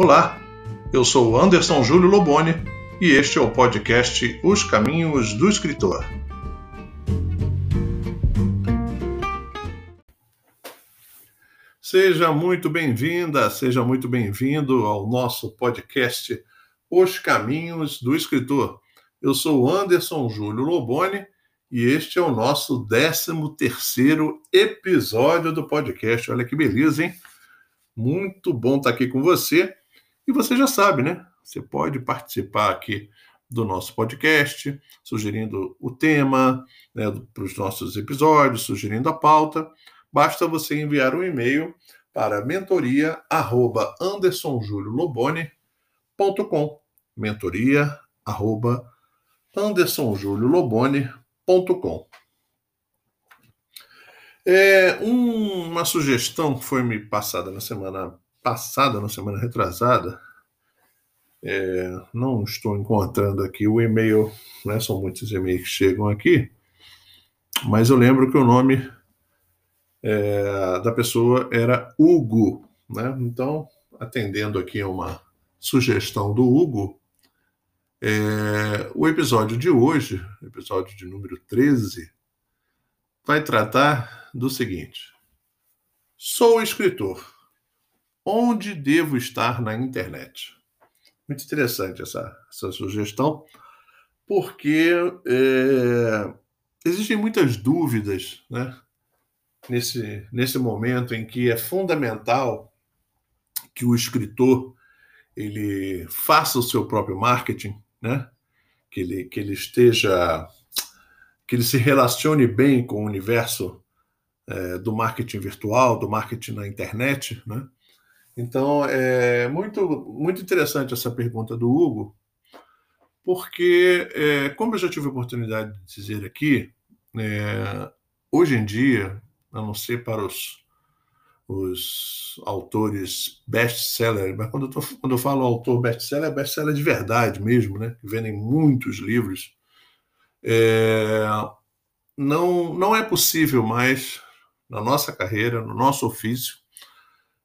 Olá, eu sou Anderson Júlio Loboni e este é o podcast Os Caminhos do Escritor. Seja muito bem-vinda, seja muito bem-vindo ao nosso podcast Os Caminhos do Escritor. Eu sou Anderson Júlio Loboni e este é o nosso 13 terceiro episódio do podcast. Olha que beleza, hein? Muito bom estar aqui com você. E você já sabe, né? Você pode participar aqui do nosso podcast, sugerindo o tema né, para os nossos episódios, sugerindo a pauta. Basta você enviar um e-mail para mentoria@andersonjuliolobone.com. mentoria@andersonjuliolobone.com. É, uma sugestão que foi me passada na semana passada, na semana retrasada, é, não estou encontrando aqui o e-mail, né, são muitos e-mails que chegam aqui, mas eu lembro que o nome é, da pessoa era Hugo. Né? Então, atendendo aqui a uma sugestão do Hugo, é, o episódio de hoje, episódio de número 13, vai tratar do seguinte: Sou escritor Onde devo estar na internet? Muito interessante essa, essa sugestão, porque é, existem muitas dúvidas né, nesse, nesse momento em que é fundamental que o escritor ele faça o seu próprio marketing, né? que, ele, que ele esteja, que ele se relacione bem com o universo é, do marketing virtual, do marketing na internet, né? Então, é muito, muito interessante essa pergunta do Hugo, porque, é, como eu já tive a oportunidade de dizer aqui, é, hoje em dia, a não ser para os, os autores best-seller, mas quando eu, tô, quando eu falo autor best-seller, é best-seller de verdade mesmo, né? que vendem muitos livros, é, não, não é possível mais, na nossa carreira, no nosso ofício,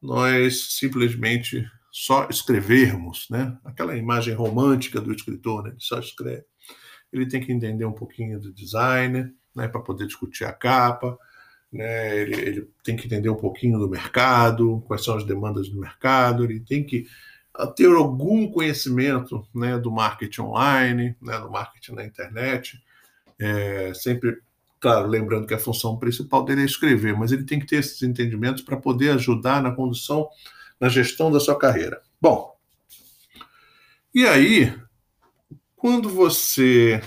nós simplesmente só escrevermos, né? Aquela imagem romântica do escritor, né? Ele só escreve. Ele tem que entender um pouquinho do design, né? Para poder discutir a capa, né? Ele, ele, tem que entender um pouquinho do mercado, quais são as demandas do mercado. Ele tem que ah, ter algum conhecimento, né? Do marketing online, né? Do marketing na internet. É, sempre Claro, lembrando que a função principal dele é escrever, mas ele tem que ter esses entendimentos para poder ajudar na condução, na gestão da sua carreira. Bom, e aí, quando você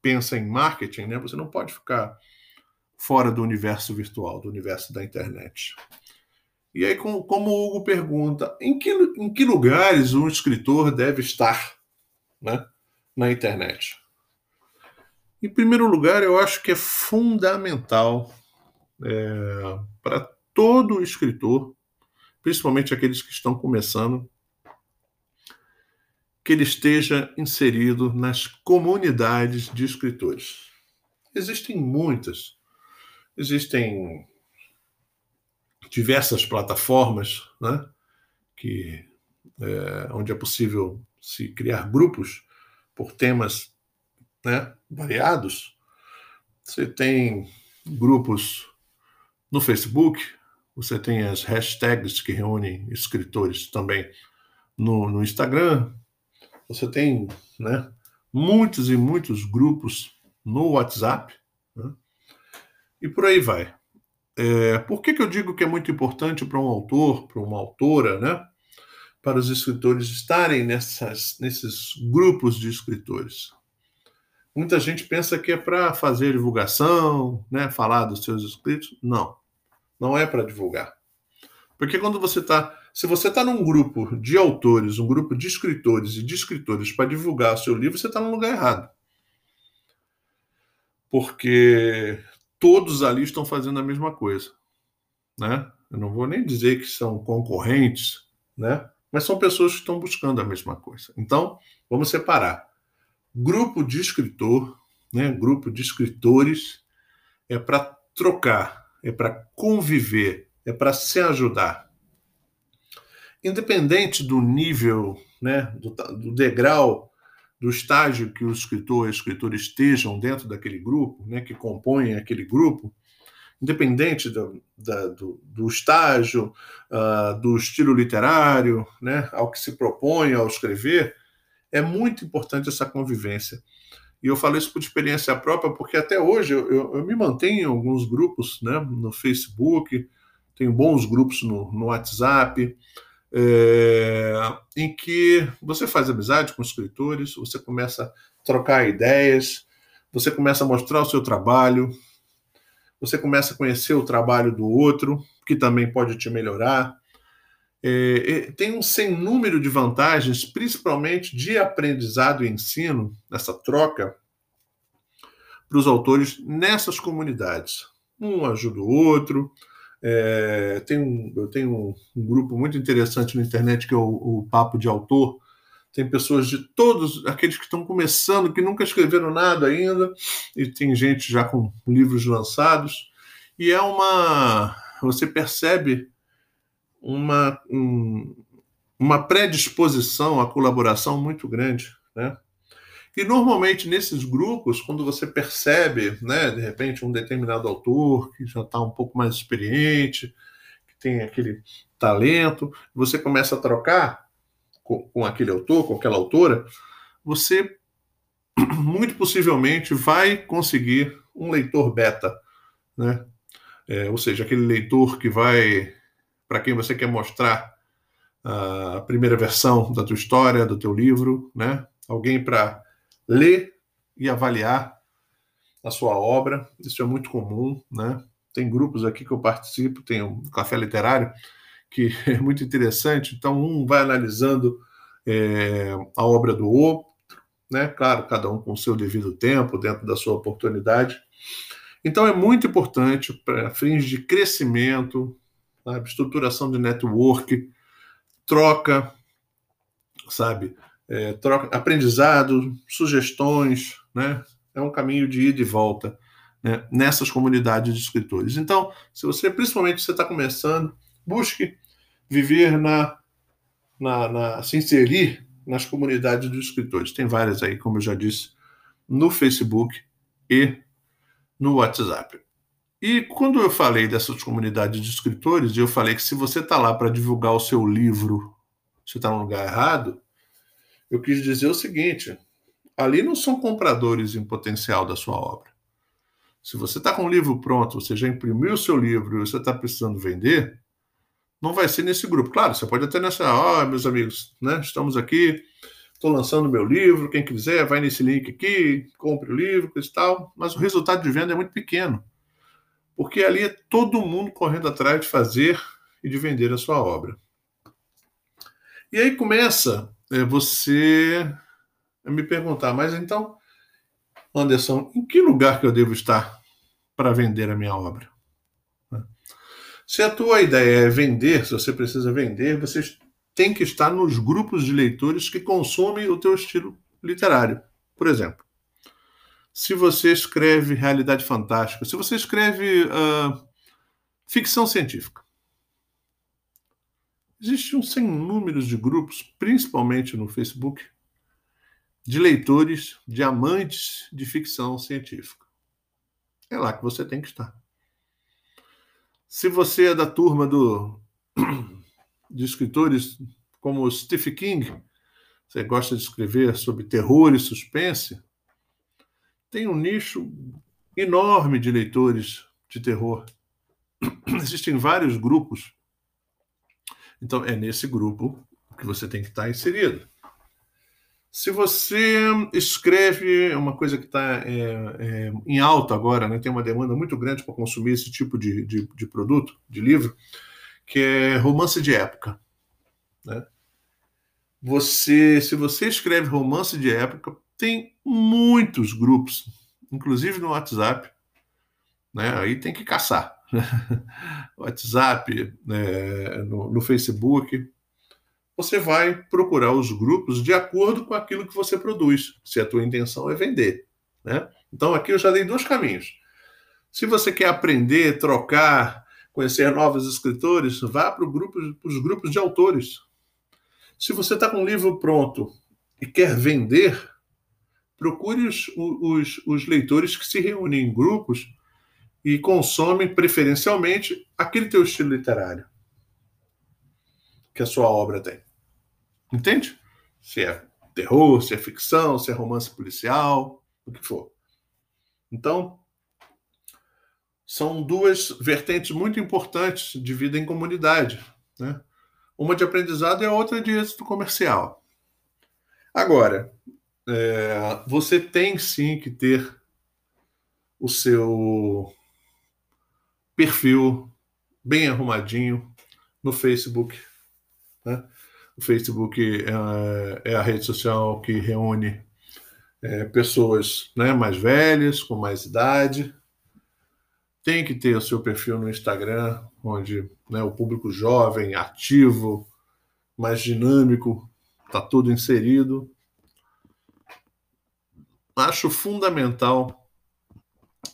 pensa em marketing, né, você não pode ficar fora do universo virtual, do universo da internet. E aí, como, como o Hugo pergunta, em que, em que lugares um escritor deve estar né, na internet? Em primeiro lugar, eu acho que é fundamental é, para todo escritor, principalmente aqueles que estão começando, que ele esteja inserido nas comunidades de escritores. Existem muitas, existem diversas plataformas, né, que é, onde é possível se criar grupos por temas né, variados. Você tem grupos no Facebook, você tem as hashtags que reúnem escritores também no, no Instagram, você tem né, muitos e muitos grupos no WhatsApp, né, e por aí vai. É, por que, que eu digo que é muito importante para um autor, para uma autora, né, para os escritores estarem nessas, nesses grupos de escritores? Muita gente pensa que é para fazer divulgação, né, falar dos seus escritos. Não, não é para divulgar. Porque quando você está. Se você está num grupo de autores, um grupo de escritores e de escritores para divulgar o seu livro, você está no lugar errado. Porque todos ali estão fazendo a mesma coisa. Né? Eu não vou nem dizer que são concorrentes, né? mas são pessoas que estão buscando a mesma coisa. Então, vamos separar Grupo de escritor, né? Grupo de escritores é para trocar, é para conviver, é para se ajudar. independente do nível, né, do, do degrau, do estágio que o escritor e a escritora estejam dentro daquele grupo, né, que compõem aquele grupo, independente do, da, do, do estágio, uh, do estilo literário, né, ao que se propõe ao escrever, é muito importante essa convivência. E eu falo isso por experiência própria, porque até hoje eu, eu, eu me mantenho em alguns grupos, né, no Facebook, tenho bons grupos no, no WhatsApp, é, em que você faz amizade com escritores, você começa a trocar ideias, você começa a mostrar o seu trabalho, você começa a conhecer o trabalho do outro, que também pode te melhorar. É, tem um sem número de vantagens, principalmente de aprendizado e ensino, nessa troca, para os autores nessas comunidades. Um ajuda o outro, é, tem um, eu tenho um, um, grupo muito interessante na internet que é o, o, Papo de Autor. Tem pessoas de todos aqueles que estão começando, que nunca escreveram nada ainda, e tem gente já com livros lançados. E é uma. Você percebe uma, um, uma predisposição à colaboração muito grande. Né? E normalmente nesses grupos, quando você percebe, né, de repente, um determinado autor que já está um pouco mais experiente, que tem aquele talento, você começa a trocar com, com aquele autor, com aquela autora, você muito possivelmente vai conseguir um leitor beta, né? É, ou seja, aquele leitor que vai para quem você quer mostrar a primeira versão da tua história, do teu livro, né? Alguém para ler e avaliar a sua obra. Isso é muito comum, né? Tem grupos aqui que eu participo, tem um café literário que é muito interessante. Então, um vai analisando é, a obra do outro, né? Claro, cada um com o seu devido tempo, dentro da sua oportunidade. Então, é muito importante para fins de crescimento, sabe? estruturação de network, troca, sabe? é, troca, aprendizado, sugestões, né? É um caminho de ida e volta né? nessas comunidades de escritores. Então, se você, principalmente, você está começando, busque viver na, na, na, se inserir nas comunidades dos escritores. Tem várias aí, como eu já disse, no Facebook e no WhatsApp. E quando eu falei dessas comunidades de escritores, eu falei que se você está lá para divulgar o seu livro, você está no lugar errado, eu quis dizer o seguinte: ali não são compradores em potencial da sua obra. Se você está com o livro pronto, você já imprimiu o seu livro e você está precisando vender, não vai ser nesse grupo. Claro, você pode até nessa, ó, oh, meus amigos, né? Estamos aqui, estou lançando meu livro, quem quiser, vai nesse link aqui, compre o livro, e tal. Mas o resultado de venda é muito pequeno, porque ali é todo mundo correndo atrás de fazer e de vender a sua obra. E aí começa é você me perguntar, mas então, Anderson, em que lugar que eu devo estar para vender a minha obra? Se a tua ideia é vender, se você precisa vender, você tem que estar nos grupos de leitores que consomem o teu estilo literário. Por exemplo, se você escreve realidade fantástica, se você escreve uh, ficção científica, Existe um sem números de grupos, principalmente no Facebook, de leitores, de amantes de ficção científica. É lá que você tem que estar. Se você é da turma do, de escritores como Stephen King, você gosta de escrever sobre terror e suspense, tem um nicho enorme de leitores de terror. Existem vários grupos então, é nesse grupo que você tem que estar inserido. Se você escreve uma coisa que está é, é, em alta agora, né, tem uma demanda muito grande para consumir esse tipo de, de, de, produto, de livro, que é romance de época. Né? Você, se você escreve romance de época, tem muitos grupos, inclusive no WhatsApp, né? aí tem que caçar. WhatsApp, né, no, no Facebook, você vai procurar os grupos de acordo com aquilo que você produz, se a tua intenção é vender. Né? Então, aqui eu já dei dois caminhos. Se você quer aprender, trocar, conhecer novos escritores, vá para grupo, os grupos de autores. Se você está com um livro pronto e quer vender, procure os, os, os leitores que se reúnem em grupos e consomem preferencialmente aquele teu estilo literário que a sua obra tem. Entende? Se é terror, se é ficção, se é romance policial, o que for. Então, são duas vertentes muito importantes de vida em comunidade. Né? Uma de aprendizado e a outra de êxito comercial. Agora, é, você tem sim que ter o seu perfil bem arrumadinho no Facebook. Né? O Facebook é, é, a rede social que reúne é, pessoas né, mais velhas, com mais idade. Tem que ter o seu perfil no Instagram, onde né, o público jovem, ativo, mais dinâmico, está tudo inserido acho fundamental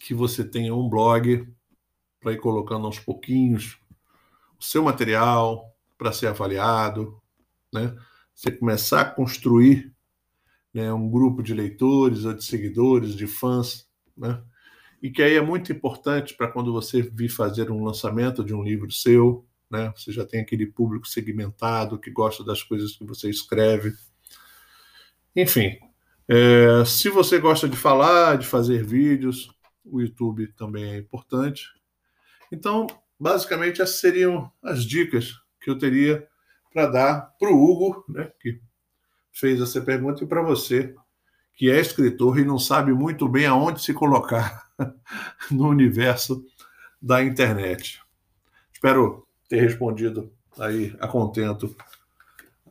que você tenha um blog para ir colocando aos pouquinhos o seu material para ser avaliado, né? Você começar a construir né, um grupo de leitores ou de seguidores, de fãs, né? E que aí é muito importante para quando você vir fazer um lançamento de um livro seu, né? Você já tem aquele público segmentado que gosta das coisas que você escreve. Enfim, é, se você gosta de falar, de fazer vídeos, o YouTube também é importante. Então, basicamente, essas seriam as dicas que eu teria para dar para o Hugo, né, que fez essa pergunta, e para você, que é escritor e não sabe muito bem aonde se colocar no universo da internet. Espero ter respondido aí a contento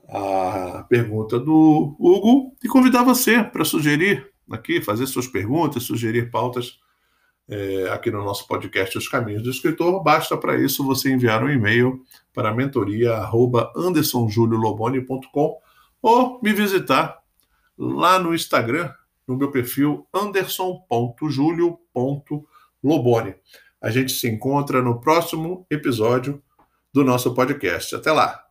a pergunta do Hugo e convidar você para sugerir aqui, fazer suas perguntas, sugerir pautas é, aqui no nosso podcast Os Caminhos do Escritor. Basta para isso você enviar um e-mail para mentoria@andersonjulioloboni.com ou me visitar lá no Instagram, no meu perfil anderson.julio.loboni. A gente se encontra no próximo episódio do nosso podcast. Até lá!